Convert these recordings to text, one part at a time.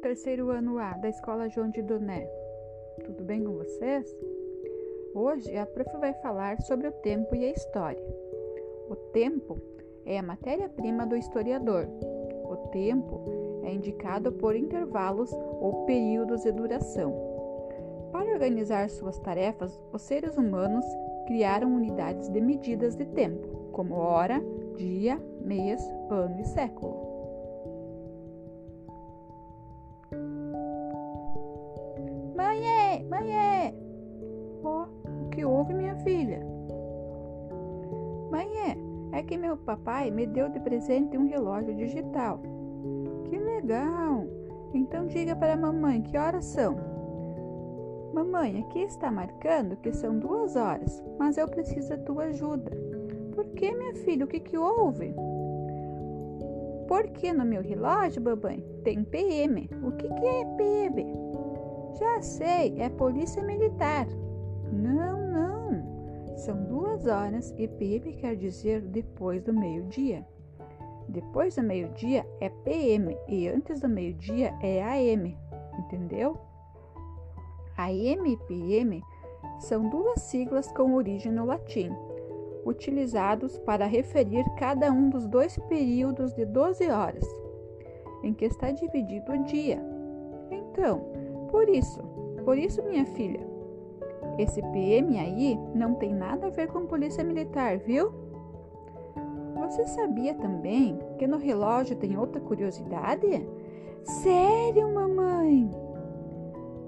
terceiro ano A da Escola João de Doné. Tudo bem com vocês? Hoje a prof vai falar sobre o tempo e a história. O tempo é a matéria-prima do historiador. O tempo é indicado por intervalos ou períodos de duração. Para organizar suas tarefas, os seres humanos criaram unidades de medidas de tempo, como hora, dia, mês, ano e século. Mãe, oh, o que houve, minha filha? Mãe, é que meu papai me deu de presente um relógio digital. Que legal! Então diga para a mamãe que horas são. Mamãe, aqui está marcando que são duas horas, mas eu preciso da tua ajuda. Por que, minha filha? O que, que houve? Porque no meu relógio, babãe, tem PM. O que, que é PM? Já sei, é Polícia Militar. Não, não. São duas horas e PM quer dizer depois do meio-dia. Depois do meio-dia é PM e antes do meio-dia é AM, entendeu? AM e PM são duas siglas com origem no latim, utilizados para referir cada um dos dois períodos de 12 horas em que está dividido o dia. Então, por isso, por isso, minha filha, esse PM aí não tem nada a ver com polícia militar, viu? Você sabia também que no relógio tem outra curiosidade? Sério, mamãe?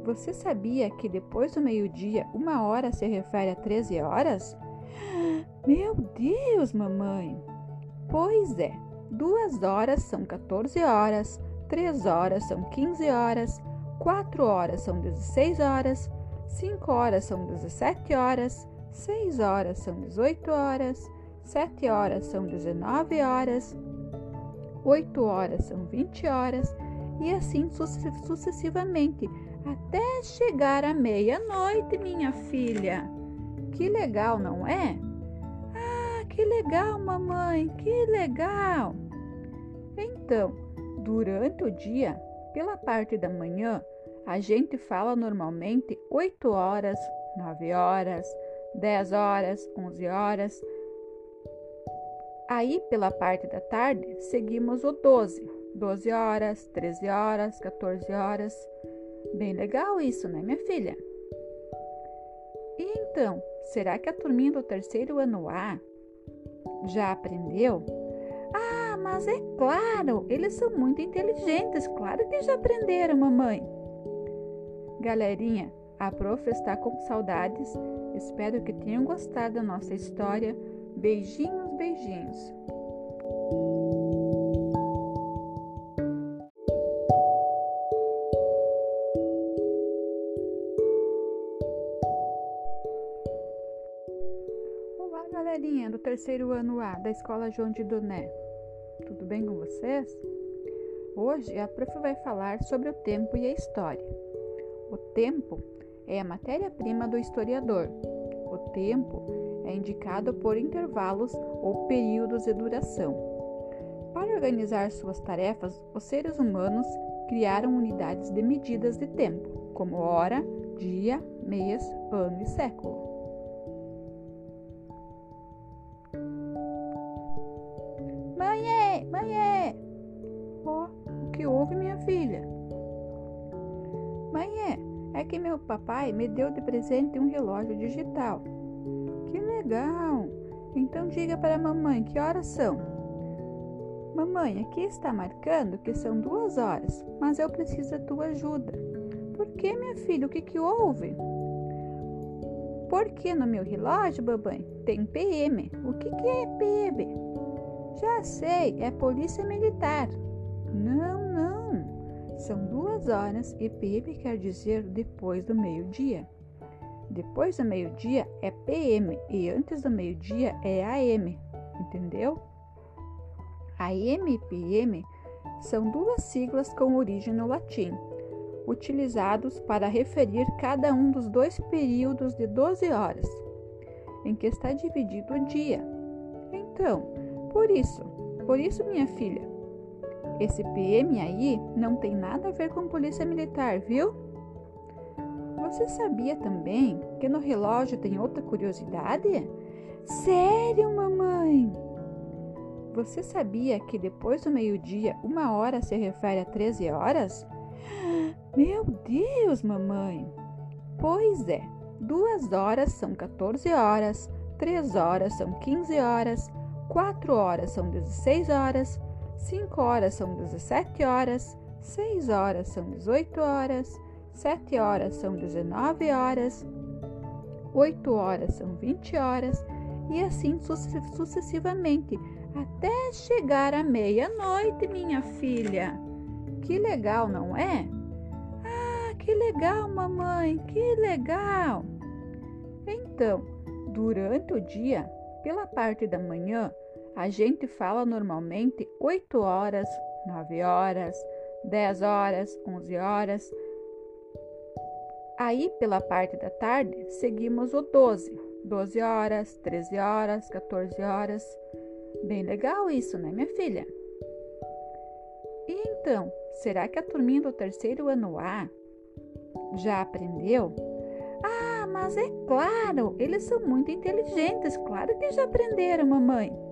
Você sabia que depois do meio-dia, uma hora se refere a 13 horas? Meu Deus, mamãe! Pois é, duas horas são 14 horas, três horas são 15 horas, 4 horas são 16 horas, 5 horas são 17 horas, 6 horas são 18 horas, 7 horas são 19 horas, 8 horas são 20 horas e assim sucessivamente até chegar à meia-noite, minha filha. Que legal, não é? Ah, que legal, mamãe, que legal! Então, durante o dia, pela parte da manhã, a gente fala normalmente 8 horas, 9 horas, 10 horas, 11 horas. Aí, pela parte da tarde, seguimos o 12. 12 horas, 13 horas, 14 horas. Bem legal isso, né, minha filha? E então, será que a turminha do terceiro ano A já aprendeu? Ah, mas é claro, eles são muito inteligentes, claro que já aprenderam, mamãe. Galerinha, a prof está com saudades. Espero que tenham gostado da nossa história. Beijinhos, beijinhos. Olá, galerinha do terceiro ano A da Escola João de Doné. Tudo bem com vocês? Hoje a prof vai falar sobre o tempo e a história. O tempo é a matéria-prima do historiador. O tempo é indicado por intervalos ou períodos de duração. Para organizar suas tarefas, os seres humanos criaram unidades de medidas de tempo, como hora, dia, mês, ano e século. Mãe, mãe, que meu papai me deu de presente um relógio digital. Que legal! Então diga para a mamãe que horas são. Mamãe, aqui está marcando que são duas horas, mas eu preciso da tua ajuda. Por que, minha filha? O que, que houve? Porque no meu relógio, babãe, tem PM. O que, que é PM? Já sei, é Polícia Militar. Não, não. São duas horas e PM quer dizer depois do meio-dia. Depois do meio-dia é PM e antes do meio-dia é AM, entendeu? AM e PM são duas siglas com origem no latim, utilizados para referir cada um dos dois períodos de 12 horas em que está dividido o dia. Então, por isso, por isso, minha filha, Esse PM aí não tem nada a ver com polícia militar, viu? Você sabia também que no relógio tem outra curiosidade? Sério, mamãe? Você sabia que depois do meio-dia, uma hora se refere a 13 horas? Meu Deus, mamãe! Pois é, duas horas são 14 horas, três horas são 15 horas, quatro horas são 16 horas, cinco horas são 17 horas, seis horas são 18 horas, sete horas são 19 horas, oito horas são 20 horas e assim sucessivamente até chegar à meia-noite, minha filha. Que legal, não é? Ah, que legal, mamãe, que legal! Então, durante o dia, pela parte da manhã, a gente fala normalmente 8 horas, 9 horas, 10 horas, 11 horas. Aí, pela parte da tarde, seguimos o 12, 12 horas, 13 horas, 14 horas. Bem legal isso, né, minha filha? E então, será que a turminha do terceiro ano A já aprendeu? Ah, mas é claro, eles são muito inteligentes, claro que já aprenderam, mamãe.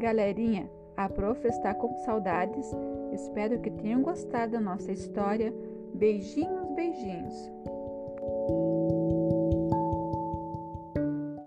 Galerinha, a prof está com saudades. Espero que tenham gostado da nossa história. Beijinhos, beijinhos.